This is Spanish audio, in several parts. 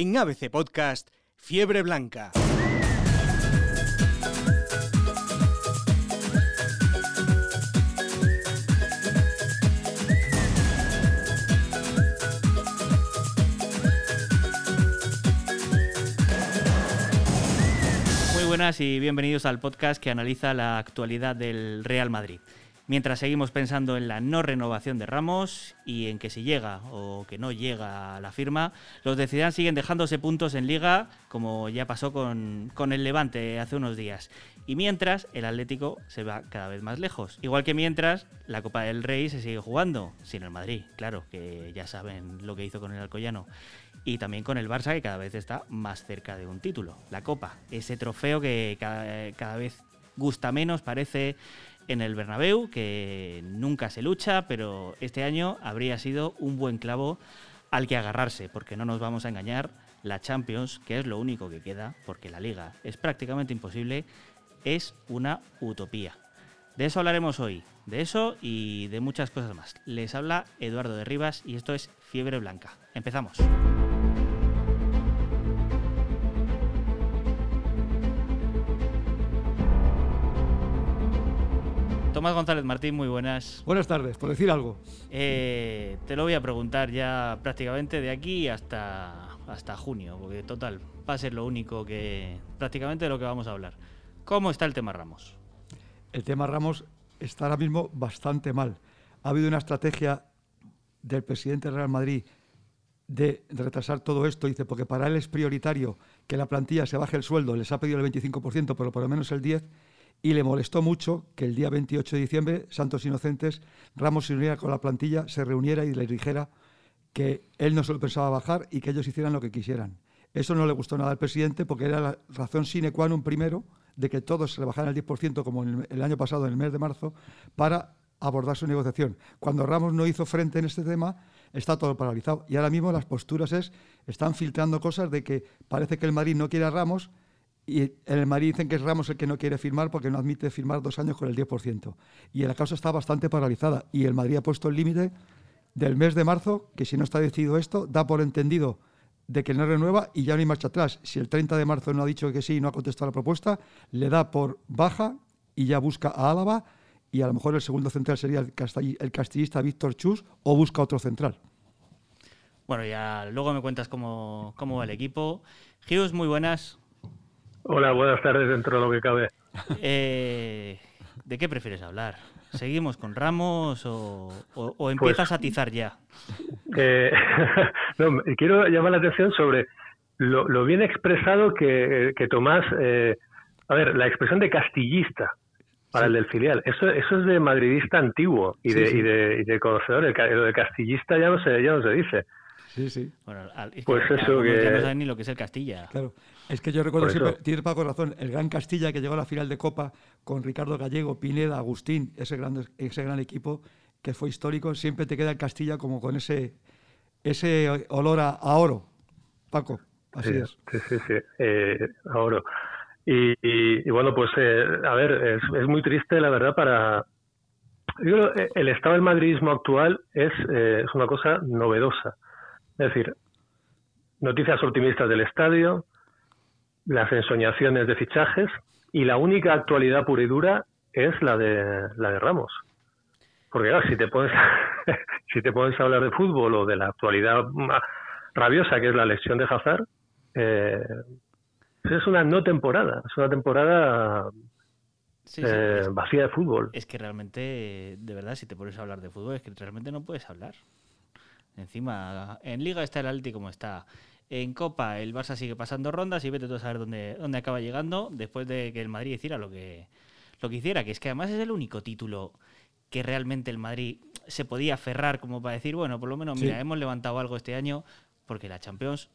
En ABC Podcast, Fiebre Blanca. Muy buenas y bienvenidos al podcast que analiza la actualidad del Real Madrid. Mientras seguimos pensando en la no renovación de Ramos y en que si llega o que no llega a la firma, los de Zidane siguen dejándose puntos en Liga, como ya pasó con, con el Levante hace unos días. Y mientras, el Atlético se va cada vez más lejos. Igual que mientras, la Copa del Rey se sigue jugando, sin el Madrid, claro, que ya saben lo que hizo con el Alcoyano y también con el Barça que cada vez está más cerca de un título, la Copa, ese trofeo que cada, cada vez gusta menos, parece en el Bernabéu, que nunca se lucha, pero este año habría sido un buen clavo al que agarrarse, porque no nos vamos a engañar, la Champions, que es lo único que queda, porque la liga es prácticamente imposible, es una utopía. De eso hablaremos hoy, de eso y de muchas cosas más. Les habla Eduardo de Rivas y esto es Fiebre Blanca. Empezamos. Tomás González Martín, muy buenas. Buenas tardes, por decir algo. Eh, te lo voy a preguntar ya prácticamente de aquí hasta, hasta junio, porque total, va a ser lo único que prácticamente de lo que vamos a hablar. ¿Cómo está el tema Ramos? El tema Ramos está ahora mismo bastante mal. Ha habido una estrategia del presidente del Real Madrid de, de retrasar todo esto, dice, porque para él es prioritario que la plantilla se baje el sueldo, les ha pedido el 25%, pero por lo menos el 10%, y le molestó mucho que el día 28 de diciembre, Santos Inocentes, Ramos se uniera con la plantilla, se reuniera y le dijera que él no se lo pensaba bajar y que ellos hicieran lo que quisieran. Eso no le gustó nada al presidente porque era la razón sine qua non primero de que todos se le bajaran el 10% como el, el año pasado, en el mes de marzo, para abordar su negociación. Cuando Ramos no hizo frente en este tema, está todo paralizado. Y ahora mismo las posturas es, están filtrando cosas de que parece que el Madrid no quiere a Ramos y el Madrid dicen que es Ramos el que no quiere firmar porque no admite firmar dos años con el 10%. Y la causa está bastante paralizada. Y el Madrid ha puesto el límite del mes de marzo, que si no está decidido esto, da por entendido de que no renueva y ya no hay marcha atrás. Si el 30 de marzo no ha dicho que sí y no ha contestado la propuesta, le da por baja y ya busca a Álava y a lo mejor el segundo central sería el, castell el castillista Víctor Chus o busca otro central. Bueno, ya luego me cuentas cómo, cómo va el equipo. Muy buenas. Hola, buenas tardes dentro de lo que cabe. Eh, ¿De qué prefieres hablar? ¿Seguimos con Ramos o, o, o empiezas pues, a atizar ya? Eh, no, quiero llamar la atención sobre lo, lo bien expresado que, que Tomás... Eh, a ver, la expresión de castillista para sí. el del filial, eso, eso es de madridista antiguo y, sí, de, sí. y, de, y de conocedor. El, lo de castillista ya no se, ya no se dice. Sí, sí. Bueno, es pues que, eso que... Ya no saben ni lo que es el Castilla. Claro. Es que yo recuerdo siempre, tienes Paco razón, el gran Castilla que llegó a la final de Copa con Ricardo Gallego, Pineda, Agustín, ese gran, ese gran equipo que fue histórico, siempre te queda el Castilla como con ese, ese olor a, a oro. Paco, así sí, es. Sí, sí, sí, eh, a oro. Y, y, y bueno, pues eh, a ver, es, es, muy triste la verdad para... Yo creo, el estado del madridismo actual es, eh, es una cosa novedosa. Es decir, noticias optimistas del estadio, las ensoñaciones de fichajes y la única actualidad pura y dura es la de la de Ramos. Porque claro, si te pones si te pones a hablar de fútbol o de la actualidad rabiosa que es la lesión de Hazard, eh, es una no temporada, es una temporada sí, sí, eh, vacía de fútbol. Es que realmente, de verdad, si te pones a hablar de fútbol, es que realmente no puedes hablar. Encima, en Liga está el Atlético como está. En Copa el Barça sigue pasando rondas y vete tú a saber dónde, dónde acaba llegando después de que el Madrid hiciera lo que, lo que hiciera, que es que además es el único título que realmente el Madrid se podía aferrar como para decir, bueno, por lo menos, mira, hemos levantado algo este año porque la Champions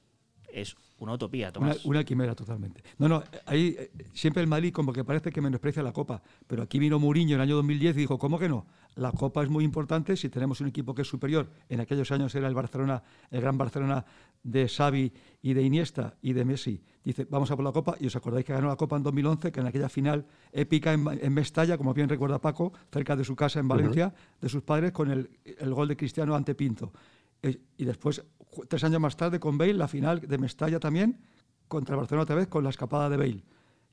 es una utopía, Tomás. Una, una, quimera totalmente. No, no, ahí eh, siempre el Madrid como que parece que menosprecia la Copa, pero aquí vino Mourinho en el año 2010 y dijo, ¿cómo que no? La Copa es muy importante si tenemos un equipo que es superior. En aquellos años era el Barcelona, el gran Barcelona de Xavi y de Iniesta y de Messi. Dice, vamos a por la Copa, y os acordáis que ganó la Copa en 2011, que en aquella final épica en, en Mestalla, como bien recuerda Paco, cerca de su casa en Valencia, uh -huh. de sus padres, con el, el gol de Cristiano ante Pinto. Y después tres años más tarde con Bale, la final de Mestalla también, contra el Barcelona otra vez, con la escapada de Bale.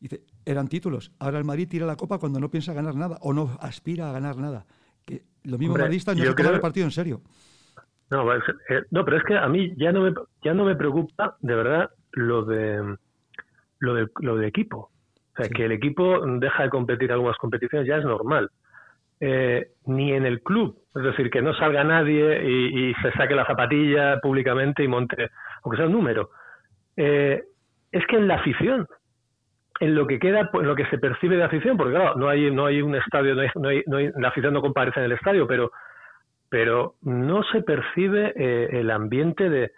Dice, eran títulos. Ahora el Madrid tira la copa cuando no piensa ganar nada o no aspira a ganar nada. Que lo mismo madridistas no se creo... el partido en serio. No, eh, no, pero es que a mí ya no me, ya no me preocupa de verdad lo de lo de, lo de equipo. O sea, que el equipo deja de competir en algunas competiciones ya es normal. Eh, ni en el club, es decir, que no salga nadie y, se saque la zapatilla públicamente y monte, aunque sea un número. Eh, es que en la afición, en lo que queda, en lo que se percibe de afición, porque claro, no hay, no hay un estadio, no hay, no hay, la afición no comparece en el estadio, pero, pero no se percibe eh, el ambiente de,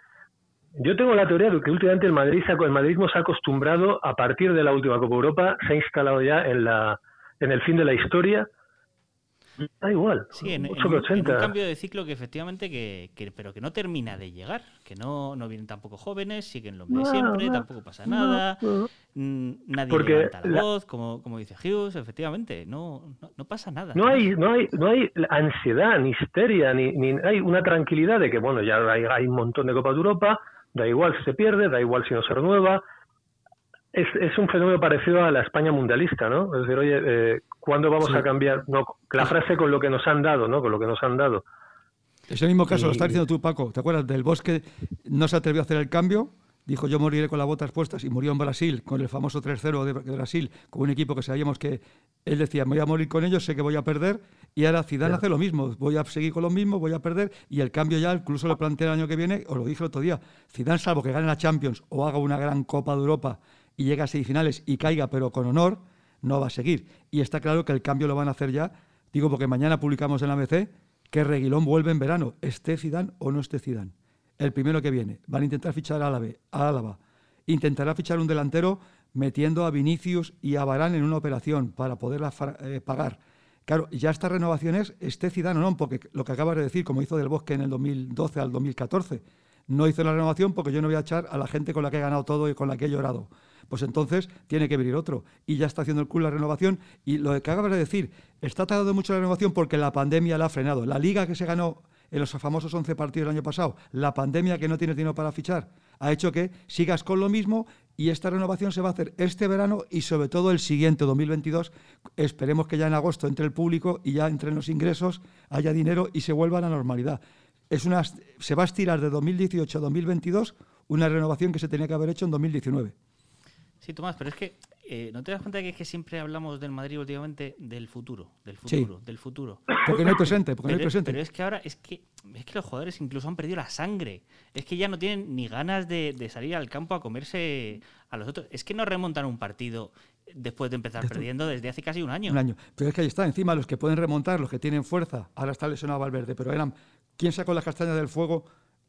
yo tengo la teoría de que últimamente el Madrid el madridismo se ha acostumbrado a partir de la última Copa Europa, se ha instalado ya en la en el fin de la historia. Da igual. Sí, en, un cambio de ciclo que efectivamente que, pero que no termina de llegar, que no, no vienen tampoco jóvenes, siguen los de siempre, tampoco pasa nada, mm, nadie Porque levanta la, voz, como, como dice Hughes, efectivamente, no, no, pasa nada. No hay, no hay, no hay ansiedad, ni histeria, ni, ni hay una tranquilidad de que bueno, ya hay, hay un montón de Copas de Europa, Da igual si se pierde, da igual si no se renueva. Es, es un fenómeno parecido a la España mundialista, ¿no? Es decir, oye, eh, ¿cuándo vamos a cambiar? No, la frase con lo que nos han dado, ¿no? Con lo que nos han dado. Es el mismo caso, lo estás diciendo tú, Paco. ¿Te acuerdas del Bosque? No se atrevió a hacer el cambio, dijo yo moriré con las botas puestas y murió en Brasil con el famoso 3-0 de Brasil, con un equipo que sabíamos que él decía, me voy a morir con ellos, sé que voy a perder, y ahora Zidane hace lo mismo, voy a seguir con lo mismo, voy a perder, y el cambio ya incluso lo planteé el año que viene, os lo dije el otro día, Zidane salvo que gane la Champions o haga una gran Copa de Europa y llegue a semifinales y caiga pero con honor, no va a seguir. Y está claro que el cambio lo van a hacer ya, digo porque mañana publicamos en la ABC que Reguilón vuelve en verano, esté Zidane o no esté Zidane el primero que viene. Van a intentar fichar a Álava. Intentará fichar un delantero metiendo a Vinicius y a Barán en una operación para poderla eh, pagar. Claro, ya estas renovaciones, este Zidane no, porque lo que acabas de decir, como hizo Del Bosque en el 2012 al 2014, no hizo la renovación porque yo no voy a echar a la gente con la que he ganado todo y con la que he llorado. Pues entonces tiene que venir otro. Y ya está haciendo el club la renovación. Y lo que acabas de decir, está tardando mucho la renovación porque la pandemia la ha frenado. La liga que se ganó en los famosos 11 partidos del año pasado, la pandemia que no tiene dinero para fichar, ha hecho que sigas con lo mismo y esta renovación se va a hacer este verano y sobre todo el siguiente, 2022. Esperemos que ya en agosto entre el público y ya entre los ingresos haya dinero y se vuelva a la normalidad. Es una, se va a estirar de 2018 a 2022 una renovación que se tenía que haber hecho en 2019. Sí, Tomás, pero es que eh, ¿no te das cuenta que es que siempre hablamos del Madrid últimamente del futuro, del futuro, del futuro? Porque no hay presente, porque no hay presente. Pero es que ahora es que, es que los jugadores incluso han perdido la sangre. Es que ya no tienen ni ganas de, salir al campo a comerse a los otros. Es que no remontan un partido después de empezar perdiendo desde hace casi un año. Un año. Pero es que ahí está, encima los que pueden remontar, los que tienen fuerza. Ahora está lesionado Valverde, pero eran. ¿Quién sacó las castañas del fuego?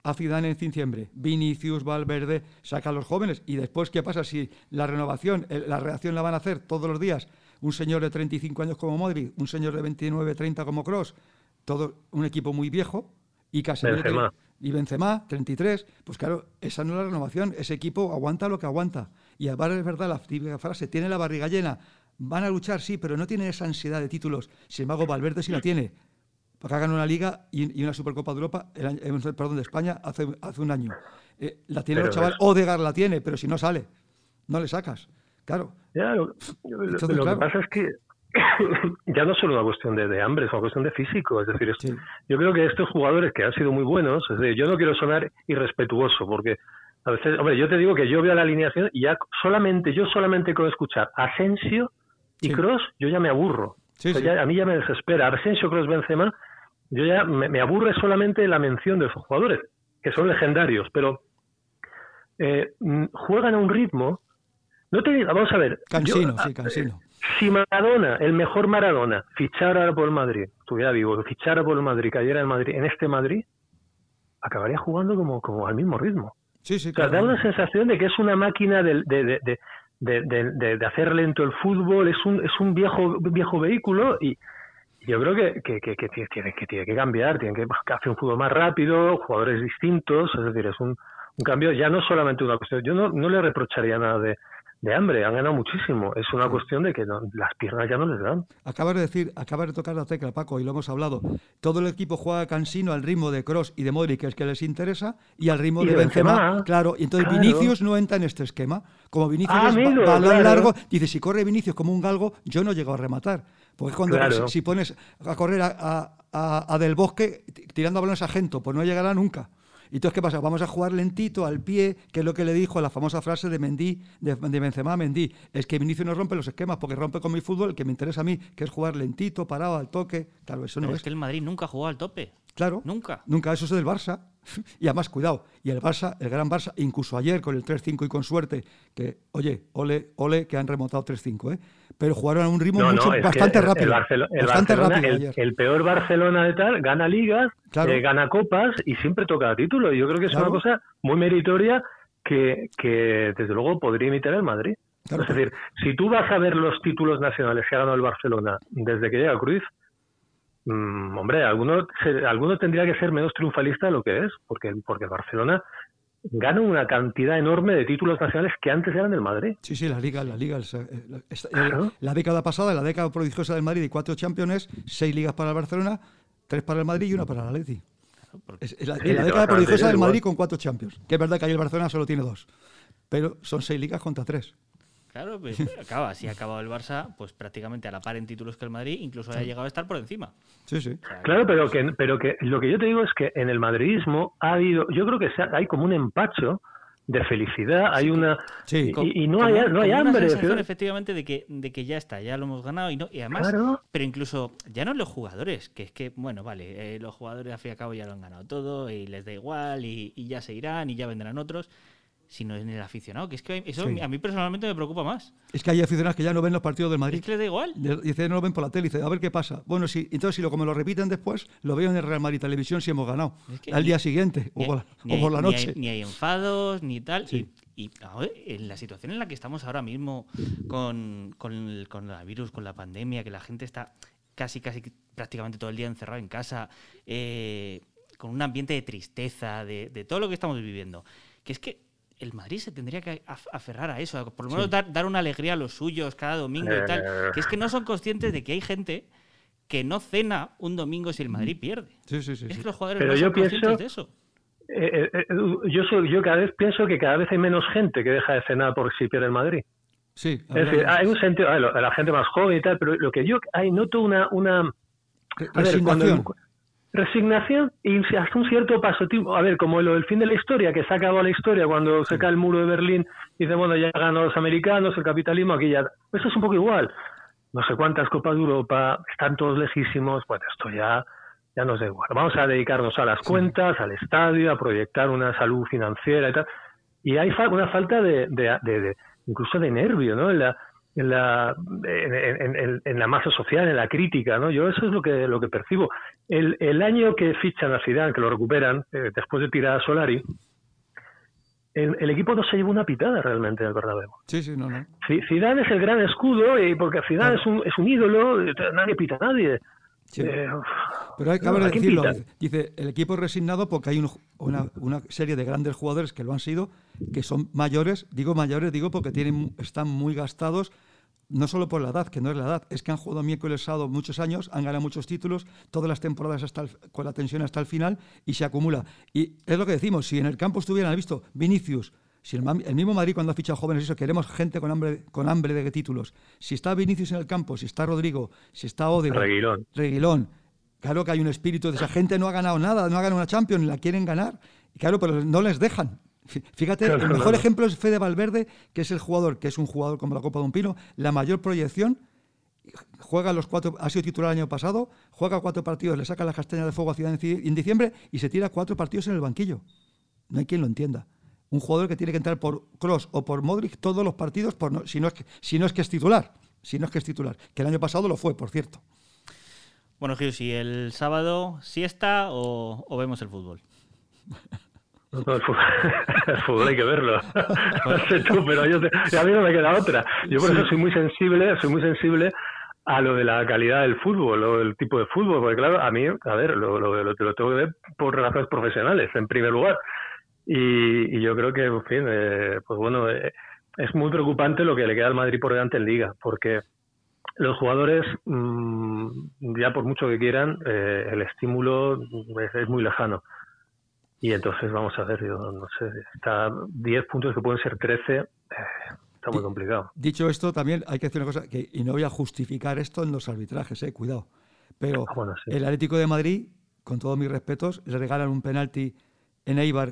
a Zidane en diciembre, Vinicius, Valverde, saca a los jóvenes. Y después, ¿qué pasa si la renovación, la reacción la van a hacer todos los días? Un señor de 35 años como Modric, un señor de 29, 30 como Cross, todo un equipo muy viejo y casi y Benzema, 33, pues claro, esa no es la renovación, ese equipo aguanta lo que aguanta. Y ahora es verdad la típica frase, tiene la barriga llena, van a luchar, sí, pero no tiene esa ansiedad de títulos. Sin embargo, Valverde sí la tiene, porque ha ganado una liga y, una Supercopa de Europa, el año, perdón, de España hace, hace un año. Eh, la tiene el chaval, Odegar la tiene, pero si no sale, no le sacas. Claro. lo, que pasa es que ya no es solo una cuestión de, hambre, es una cuestión de físico. Es decir, yo creo que estos jugadores que han sido muy buenos, es decir, yo no quiero sonar irrespetuoso, porque a veces, hombre, yo te digo que yo veo la alineación y ya solamente, yo solamente con escuchar Asensio y Cross, yo ya me aburro. a mí ya me desespera. Asensio, Cross, Benzema, yo ya me, aburre solamente la mención de esos jugadores, que son legendarios, pero eh, mm, juegan a un ritmo. No te vamos a ver. Cansino, sí, cansino. Si Maradona, el mejor Maradona, fichara por el Madrid, estuviera vivo, fichara por el Madrid, cayera en Madrid, en este Madrid, acabaría jugando como, como al mismo ritmo. Sí, sí, o sea, da una sensación de que es una máquina de, de, de, de, hacer lento el fútbol, es un, es un viejo, viejo vehículo y, yo creo que, que, que, que, tiene, que tiene que cambiar, tiene que hacer un fútbol más rápido, jugadores distintos, es decir, es un, un cambio, ya no solamente una cuestión, yo no, no le reprocharía nada de, de hambre, han ganado muchísimo. Es una cuestión de que las piernas ya no les dan. Acabas de decir, acabas de tocar la tecla, Paco, y lo hemos hablado. Todo el equipo juega cansino al ritmo de Cross y de Modric, que es que les interesa, y al ritmo de, Benzema, Claro, y entonces Vinicius no entra en este esquema. Como Vinicius ah, es balón largo, dice, si corre Vinicius como un galgo, yo no llego a rematar. Porque cuando si, pones a correr a, a, Del Bosque tirando balones a Gento, pues no llegará nunca. ¿Y entonces qué pasa? Vamos a jugar lentito, al pie, que es lo que le dijo la famosa frase de Mendy, de, Benzema a Mendy. Es que Vinicius no rompe los esquemas, porque rompe con mi fútbol el que me interesa a mí, que es jugar lentito, parado, al toque. Claro, eso no es. es que el Madrid nunca jugó al tope. Claro. Nunca. Nunca, eso es del Barça. Y además, cuidado, y el Barça, el gran Barça, incluso ayer con el 3-5 y con suerte, que, oye, ole, ole, que han remontado 3-5, ¿eh? Pero jugaron a un ritmo bastante rápido. El, bastante rápido el, peor Barcelona de tal, gana ligas, eh, gana copas y siempre toca título. Y yo creo que es una cosa muy meritoria que, que, desde luego, podría imitar el Madrid. es decir, si tú vas a ver los títulos nacionales que ha ganado el Barcelona desde que llega Cruz, Mm, hombre, alguno, alguno tendría que ser menos triunfalista de lo que es, porque, porque Barcelona gana una cantidad enorme de títulos nacionales que antes eran del Madrid. Sí, sí, la liga, la liga, la, década pasada, la década prodigiosa del Madrid y cuatro campeones, seis ligas para el Barcelona, tres para el Madrid y una para el Atleti. la, década prodigiosa del Madrid con cuatro champions, que es verdad que ahí el Barcelona solo tiene dos, pero son seis ligas contra tres. Claro, pues acaba, si ha acabado el Barça, pues prácticamente a la par en títulos que el Madrid, incluso haya llegado a estar por encima. Sí, sí. claro, pero que, pero que lo que yo te digo es que en el madridismo ha habido, yo creo que hay como un empacho de felicidad, hay una sí. y, no hay no hay hambre, efectivamente de que de que ya está, ya lo hemos ganado y no y además, pero incluso ya no los jugadores, que es que bueno, vale, eh, los jugadores al fin y al cabo ya lo han ganado todo y les da igual y ya se irán y ya vendrán otros sino en el aficionado. Que es que eso a mí personalmente me preocupa más. Es que hay aficionados que ya no ven los partidos del Madrid. Es que les da igual. Dice, no lo ven por la tele. Dice, a ver qué pasa. Bueno, sí, entonces si lo, como lo repiten después, lo veo en el Real Madrid Televisión si hemos ganado. al día siguiente o, por la, noche. Ni hay, enfados, ni tal. Y, en la situación en la que estamos ahora mismo con, con, el, con el virus, con la pandemia, que la gente está casi, casi prácticamente todo el día encerrado en casa, eh, con un ambiente de tristeza, de, de todo lo que estamos viviendo. Que es que el Madrid se tendría que aferrar a eso, por lo menos dar, una alegría a los suyos cada domingo y tal. Eh. Que es que no son conscientes de que hay gente que no cena un domingo si el Madrid pierde. Sí, sí, sí. Es que los jugadores no son conscientes de eso. Eh, eh, yo, soy, yo cada vez pienso que cada vez hay menos gente que deja de cenar por si pierde el Madrid. Sí. Es decir, hay un sentido, la gente más joven y tal, pero lo que yo hay noto una una a ver, cuando, resignación y hasta un cierto paso. A ver, como lo del fin de la historia, que se ha acabado la historia cuando se cae el muro de Berlín y dice, bueno, ya ganó los americanos, el capitalismo, aquí ya. Eso es un poco igual. No sé cuántas Copas de Europa, están todos lejísimos, bueno, esto ya, ya nos da igual. Vamos a dedicarnos a las cuentas, al estadio, a proyectar una salud financiera y tal. Y hay una falta de, de, de, incluso de nervio, ¿no? En la, en la, en, la masa social, en la crítica, ¿no? Yo eso es lo que, lo que percibo. El, el año que fichan a Zidane, que lo recuperan, eh, después de tirar a Solari, el, equipo no se llevó una pitada realmente del Bernabéu. Sí, sí, no, no. Zidane es el gran escudo, y porque Zidane es, un, es un ídolo, nadie pita a nadie. Eh, Pero hay que decirlo. Dice, el equipo es resignado porque hay una, una, serie de grandes jugadores que lo han sido, que son mayores. Digo mayores, digo porque tienen, están muy gastados, no solo por la edad, que no es la edad, es que han jugado miércoles sábado muchos años, han ganado muchos títulos, todas las temporadas hasta con la tensión hasta el final y se acumula. Y es lo que decimos, si en el campo estuvieran, visto, Vinicius, si el, mismo Madrid cuando ha fichado jóvenes, eso, queremos gente con hambre, con hambre de títulos. Si está Vinicius en el campo, si está Rodrigo, si está Ode, Reguilón. Reguilón, claro que hay un espíritu de esa gente no ha ganado nada, no ha ganado una Champions, la quieren ganar, y claro, pero no les dejan. Fíjate, el mejor ejemplo es Fede Valverde, que es el jugador, que es un jugador como la Copa de un Pino, la mayor proyección, juega los cuatro, ha sido titular el año pasado, juega cuatro partidos, le saca la castaña de fuego a Ciudad en diciembre y se tira cuatro partidos en el banquillo. No hay quien lo entienda. Un jugador que tiene que entrar por Cross o por Modric todos los partidos, por si, no es que, si no es que es titular. Si no es que es titular. Que el año pasado lo fue, por cierto. Bueno, Gil, si el sábado siesta o, o vemos el fútbol. el, fútbol, hay que verlo. no sé tú, pero yo a mí no me queda otra. Yo por eso soy muy sensible, soy muy sensible a lo de la calidad del fútbol o el tipo de fútbol, porque claro, a mí, a ver, lo, lo, lo, tengo que ver por razones profesionales, en primer lugar. Y, y yo creo que, en fin, eh, pues bueno, eh, es muy preocupante lo que le queda al Madrid por delante en Liga, porque los jugadores, mm, ya por mucho que quieran, eh, el estímulo es, muy lejano. Y entonces vamos a ver, yo no sé, está 10 puntos que pueden ser 13, eh, está muy complicado. Dicho esto, también hay que decir una cosa, que, y no voy a justificar esto en los arbitrajes, eh, cuidado. Pero Ah, el Atlético de Madrid, con todos mis respetos, le regalan un penalti en Eibar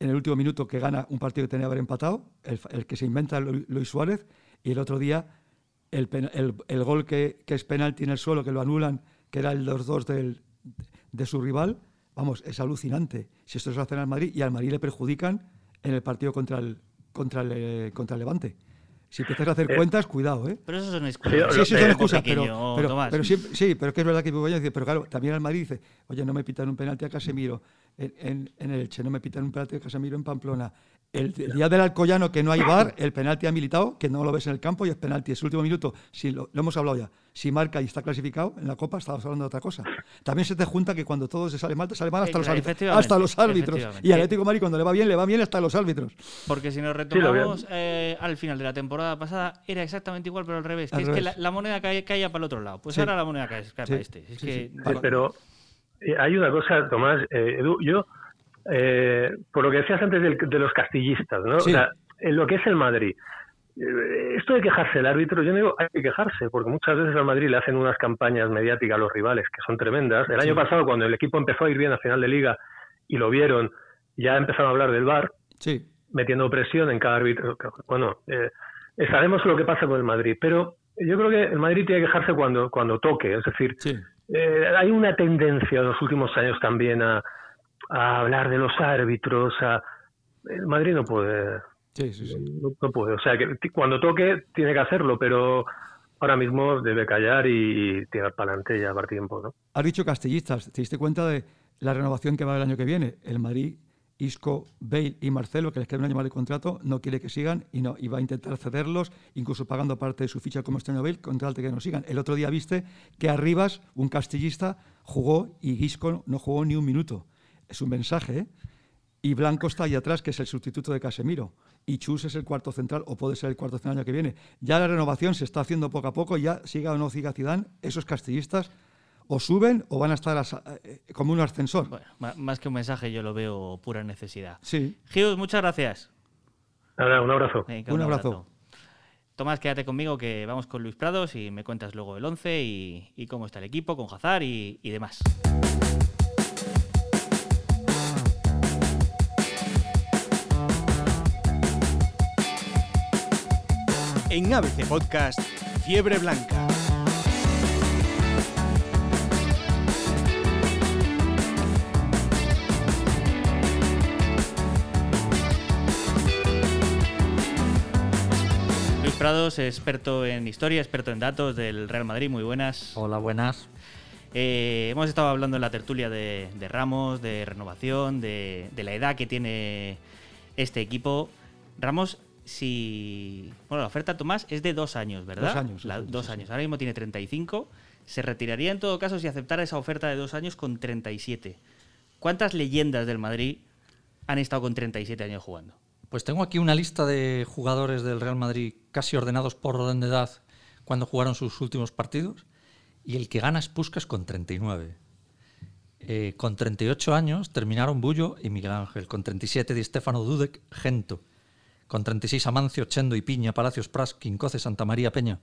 en el último minuto que gana un partido que tenía que haber empatado, el, que se inventa Luis Suárez, y el otro día el, el, gol que, que, es penalti en el suelo, que lo anulan, que era el 2-2 de su rival, vamos, es alucinante. Si esto se hace en el Madrid y al Madrid le perjudican en el partido contra el, contra el, eh, contra el Levante. Si empiezas a hacer eh, cuentas, cuidado, ¿eh? Pero eso son excusas. Sí, sí, son excusas, pero, pero, sí, pero que es verdad que pero claro, también al Madrid dice, oye, no me pitan un penalti a Casemiro en, en, en el Che, no me pitan un penalti a Casemiro en Pamplona, el, día del Alcoyano que no hay bar, el penalti ha militado, que no lo ves en el campo y es penalti. Es el último minuto, si lo, hemos hablado ya. Si marca y está clasificado en la Copa, estamos hablando de otra cosa. También se te junta que cuando todo se sale mal, te sale mal hasta los árbitros. Hasta los árbitros. Y Atlético Madrid cuando le va bien, le va bien hasta los árbitros. Porque si nos retomamos eh, al final de la temporada pasada, era exactamente igual, pero al revés. Que es que la, moneda caía, para el otro lado. Pues ahora la moneda cae, para este. pero eh, hay una cosa, Tomás, eh, Edu, yo eh, por lo que decías antes de, los castillistas, ¿no? O sea, en lo que es el Madrid. Eh, esto de quejarse el árbitro, yo no digo hay que quejarse, porque muchas veces al Madrid le hacen unas campañas mediáticas a los rivales que son tremendas. El año pasado, cuando el equipo empezó a ir bien a final de liga y lo vieron, ya empezaron a hablar del VAR, metiendo presión en cada árbitro. Bueno, eh, sabemos lo que pasa con el Madrid, pero yo creo que el Madrid tiene que quejarse cuando, cuando toque. Es decir, eh, hay una tendencia en los últimos años también a, a hablar de los árbitros. A... El Madrid no puede. Sí, sí, sí. No, puede. O sea, que cuando toque tiene que hacerlo, pero ahora mismo debe callar y tirar para adelante ya para tiempo. ¿no? Has dicho castellistas. ¿Te diste cuenta de la renovación que va el año que viene? El Madrid Isco, Bale y Marcelo, que les queda un año más de contrato, no quiere que sigan y no va a intentar cederlos, incluso pagando parte de su ficha como extraño Bale, con tal de que no sigan. El otro día viste que Arribas, un castillista, jugó y Isco no jugó ni un minuto es un mensaje, ¿eh? Y Blanco está ahí atrás, que es el sustituto de Casemiro. Y Chus es el cuarto central, o puede ser el cuarto central el año que viene. Ya la renovación se está haciendo poco a poco, ya siga o no siga Zidane, esos castillistas o suben o van a estar eh, como un ascensor. Bueno, más que un mensaje, yo lo veo pura necesidad. Sí. Gius, muchas gracias. Nada, un abrazo. un, abrazo. Tomás, quédate conmigo que vamos con Luis Prados y me cuentas luego el 11 y, cómo está el equipo, con Hazard y demás. en ABC Podcast Fiebre Blanca. Prados, experto en historia, experto en datos del Real Madrid, muy buenas. Hola, buenas. Eh, hemos estado hablando en la tertulia de, Ramos, de renovación, de, de, la edad que tiene este equipo. Ramos si. Bueno, la oferta Tomás es de dos años, ¿verdad? Dos años. dos años. Ahora mismo tiene 35. Se retiraría en todo caso si aceptara esa oferta de dos años con 37. ¿Cuántas leyendas del Madrid han estado con 37 años jugando? Pues tengo aquí una lista de jugadores del Real Madrid casi ordenados por orden de edad cuando jugaron sus últimos partidos. Y el que gana es Puskas con 39. Eh, con 38 años terminaron Bullo y Miguel Ángel. Con 37 Di Stefano Dudek, Gento. Con 36 Amancio, Chendo y Piña, Palacios Pras, Quincoce, Santa María Peña.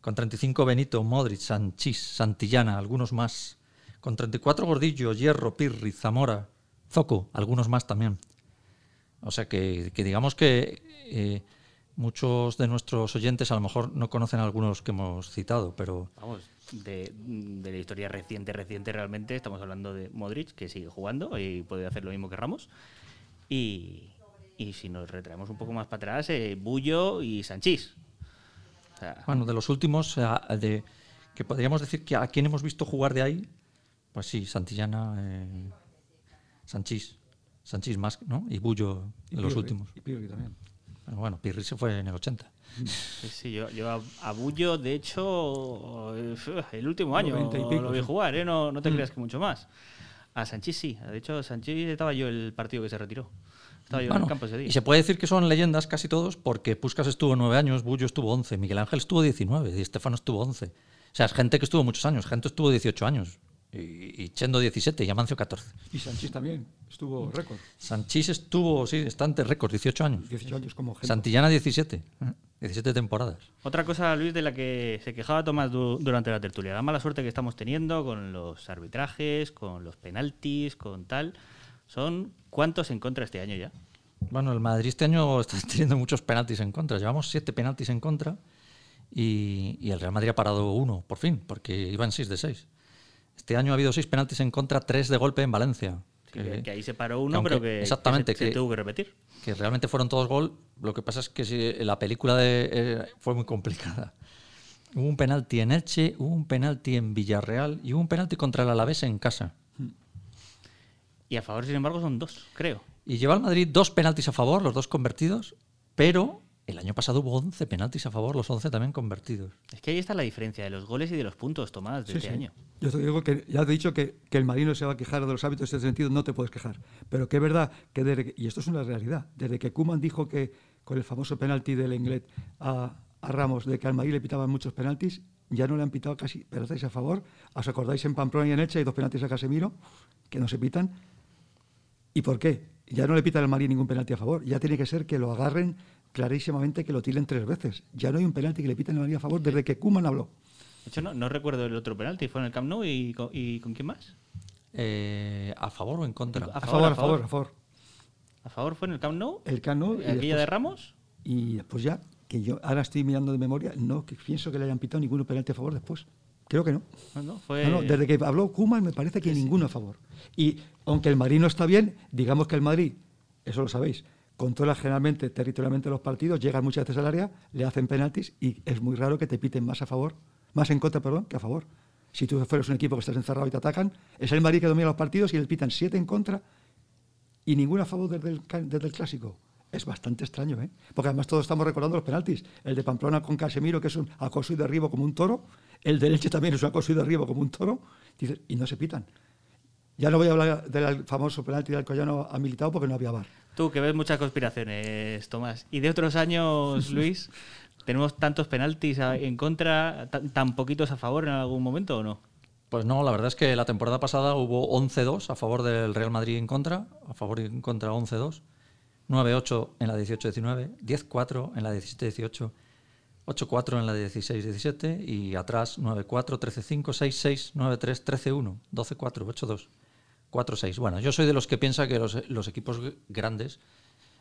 Con 35 Benito, Modric, Sanchís, Santillana, algunos más. Con 34 Gordillo, Hierro, Pirri, Zamora, Zoco, algunos más también. O sea que, digamos que eh, muchos de nuestros oyentes a lo mejor no conocen algunos que hemos citado, pero... Vamos, de, de, la historia reciente, reciente realmente, estamos hablando de Modric, que sigue jugando y puede hacer lo mismo que Ramos. Y, y si nos retraemos un poco más para atrás, eh, Bullo y Sanchís. bueno, de los últimos, de, que podríamos decir que a quién hemos visto jugar de ahí, pues sí, Santillana, eh, Sanchís, Sanchís más, ¿no? Y Bullo de los últimos. Y Pirri también. bueno, Pirri se fue en el 80. Sí, yo, yo a, Bullo, de hecho, el último año lo vi jugar, ¿eh? no, no te mm. creas que mucho más. A Sanchís sí, de hecho, Sanchís estaba yo el partido que se retiró. Estaba yo en Bueno, el campo ese día. y se puede decir que son leyendas casi todos porque Puskas estuvo nueve años, Bullo estuvo 11, Miguel Ángel estuvo 19 y Estefano estuvo 11. O sea, es gente que estuvo muchos años. Gente estuvo 18 años y, y Chendo 17 y Amancio 14. Y Sanchís también estuvo récord. Sanchís estuvo, sí, está ante récord, 18 años. 18 años como gente. Santillana 17. 17 temporadas. Otra cosa, Luis, de la que se quejaba Tomás du- durante la tertulia, la mala suerte que estamos teniendo con los arbitrajes, con los penaltis, con tal, son cuántos en contra este año ya. Bueno, el Madrid este año está teniendo muchos penaltis en contra. Llevamos siete penaltis en contra y, y el Real Madrid ha parado uno, por fin, porque iban seis de seis. Este año ha habido seis penaltis en contra, tres de golpe en Valencia. Sí, que- que, que ahí se paró uno, aunque- pero que, que exactamente, se, se que- tuvo que repetir. que realmente fueron todos gol. Lo que pasa es que si- la película de, eh, fue muy complicada. Hubo un penalti en Elche, hubo un penalti en Villarreal y hubo un penalti contra el Alavés en casa. Y a favor, sin embargo, son dos, creo. Y lleva al Madrid dos penaltis a favor, los dos convertidos, pero el año pasado hubo 11 penaltis a favor, los 11 también convertidos. Es que ahí está la diferencia de los goles y de los puntos, Tomás, de Sí, este sí. año. Yo te digo que ya te he dicho que, que el marino se va a quejar de los hábitos en ese sentido, no te puedes quejar. Pero que es verdad que, desde que- y esto es una realidad, desde que Kuman dijo que con el famoso penalti del Englet a, a Ramos, de que al Madrid le pitaban muchos penaltis, ya no le han pitado casi penaltis a favor. ¿Os acordáis en Pamplona y en Elche hay dos penaltis a Casemiro que no se pitan? ¿Y por qué? Ya no le pitan al Madrid ningún penalti a favor. Ya tiene que ser que lo agarren clarísimamente, que lo tiren tres veces. Ya no hay un penalti que le piten al Madrid a favor desde que Kuman habló. De hecho, no, no recuerdo el otro penalti, fue en el Camp Nou y, con- y ¿con quién más? Eh, ¿A favor o en contra? A A favor, a favor, a favor. ¿A favor fue en el Camp Nou? El Cano y ¿Aquella de después- Ramos? Y después ya, que yo ahora estoy mirando de memoria, no que pienso que le hayan pitado ninguno penalti a favor después. Creo que no. No, no, fue... No, no, desde que habló Kuman me parece que ninguno a favor. Y aunque el Madrid no está bien, digamos que el Madrid, eso lo sabéis, controla generalmente territorialmente los partidos, llegan muchas veces al área, le hacen penaltis y es muy raro que te piten más a favor, más en contra, perdón, que a favor. Si tú fueras un equipo que estás encerrado y te atacan, es el Madrid que domina los partidos y le pitan siete en contra y ninguno a favor desde el, desde el clásico. Es bastante extraño, ¿eh? Porque además todos estamos recordando los penaltis. El de Pamplona con Casemiro, que es un acoso y derribo como un toro. El de Leche también es un acoso y derribo como un toro. Y no se pitan. Ya no voy a hablar del famoso penalti del Alcoyano a Militao porque no había bar. Tú, que ves muchas conspiraciones, Tomás. ¿Y de otros años, Luis? ¿Tenemos tantos penaltis en contra, tan poquitos a favor en algún momento o no? Pues no, la verdad es que la temporada pasada hubo 11-2 a favor del Real Madrid en contra, a favor y en contra 11-2, 9-8 en la 18-19, 10-4 en la 17-18, 8-4 en la 16-17 y atrás 9-4, 13-5, 6-6, 9-3, 13-1, 12-4, 8-2, 4-6. Bueno, yo soy de los que piensa que los, los equipos grandes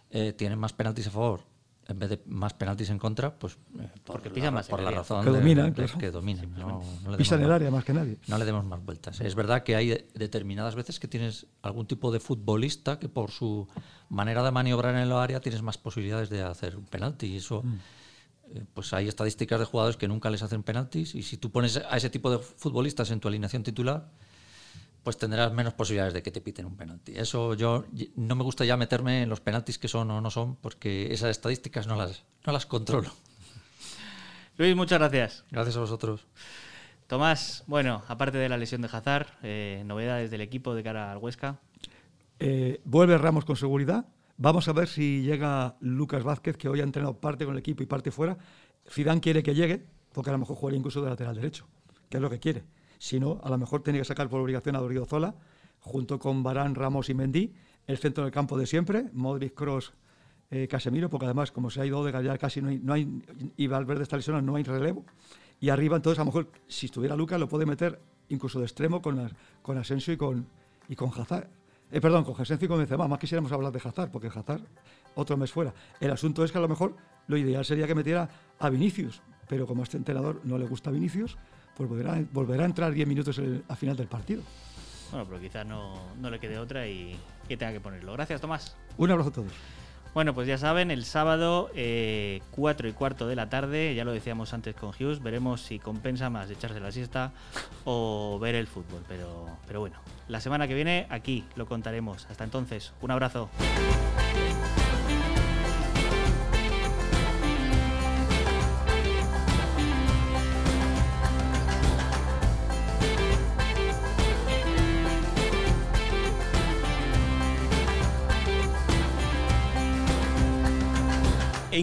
eh, tienen más penaltis a favor en vez de más penaltis en contra, pues eh, por Porque la- pisan más por la área. razón Que dominan, de- claro. que dominan. no- no le Pisan demos el más- área más que nadie. no le demos más vueltas. Es verdad que hay de- determinadas veces que tienes algún tipo de futbolista que por su manera de maniobrar en el área tienes más posibilidades de hacer un penalti. Y eso, eh, pues hay estadísticas de jugadores que nunca les hacen penaltis. Y si tú pones a ese tipo de futbolistas en tu alineación titular, pues tendrás menos posibilidades de que te piten un penalti. Eso yo no me gusta ya meterme en los penaltis que son o no son, porque esas estadísticas no las, no las controlo. Luis, muchas gracias. Gracias a vosotros. Tomás, bueno, aparte de la lesión de Hazard, eh, novedades del equipo de cara al Huesca. Eh, vuelve Ramos con seguridad. Vamos a ver si llega Lucas Vázquez, que hoy ha entrenado parte con el equipo y parte fuera. Zidane quiere que llegue, porque a lo mejor jugaría incluso de lateral derecho, que es lo que quiere. Si no, a lo mejor tiene que sacar por obligación a Zola, junto con Barán, Ramos y Mendy, el centro del campo de siempre, Modric, Cross, Casemiro, porque además, como se ha ido de ya casi no hay, no hay y Valverde está lesionado, no hay relevo. Y arriba, entonces, a lo mejor, si estuviera Lucas, lo puede meter incluso de extremo con, con Asensio y con, y con Hazard. Eh, perdón, con Asensio y con Benzema. Más quisiéramos hablar de Hazard, porque Hazard otro mes fuera. El asunto es que a lo mejor lo ideal sería que metiera a Vinicius, pero como este entrenador no le gusta Vinicius, pues volverá, volverá a entrar 10 minutos en el- a final del partido. Bueno, pero quizás no, no le quede otra y que tenga que ponerlo. Gracias, Tomás. Un abrazo a todos. Bueno, pues ya saben, el sábado, eh, 4 y cuarto de la tarde, ya lo decíamos antes con Hughes, veremos si compensa más echarse la siesta o ver el fútbol. Pero, pero bueno, la semana que viene aquí lo contaremos. Hasta entonces, un abrazo.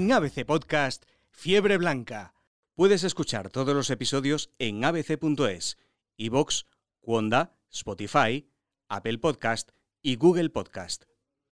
En ABC Podcast, Fiebre Blanca. Puedes escuchar todos los episodios en abc.es, iVoox, Wanda, Spotify, Apple Podcast y Google Podcast.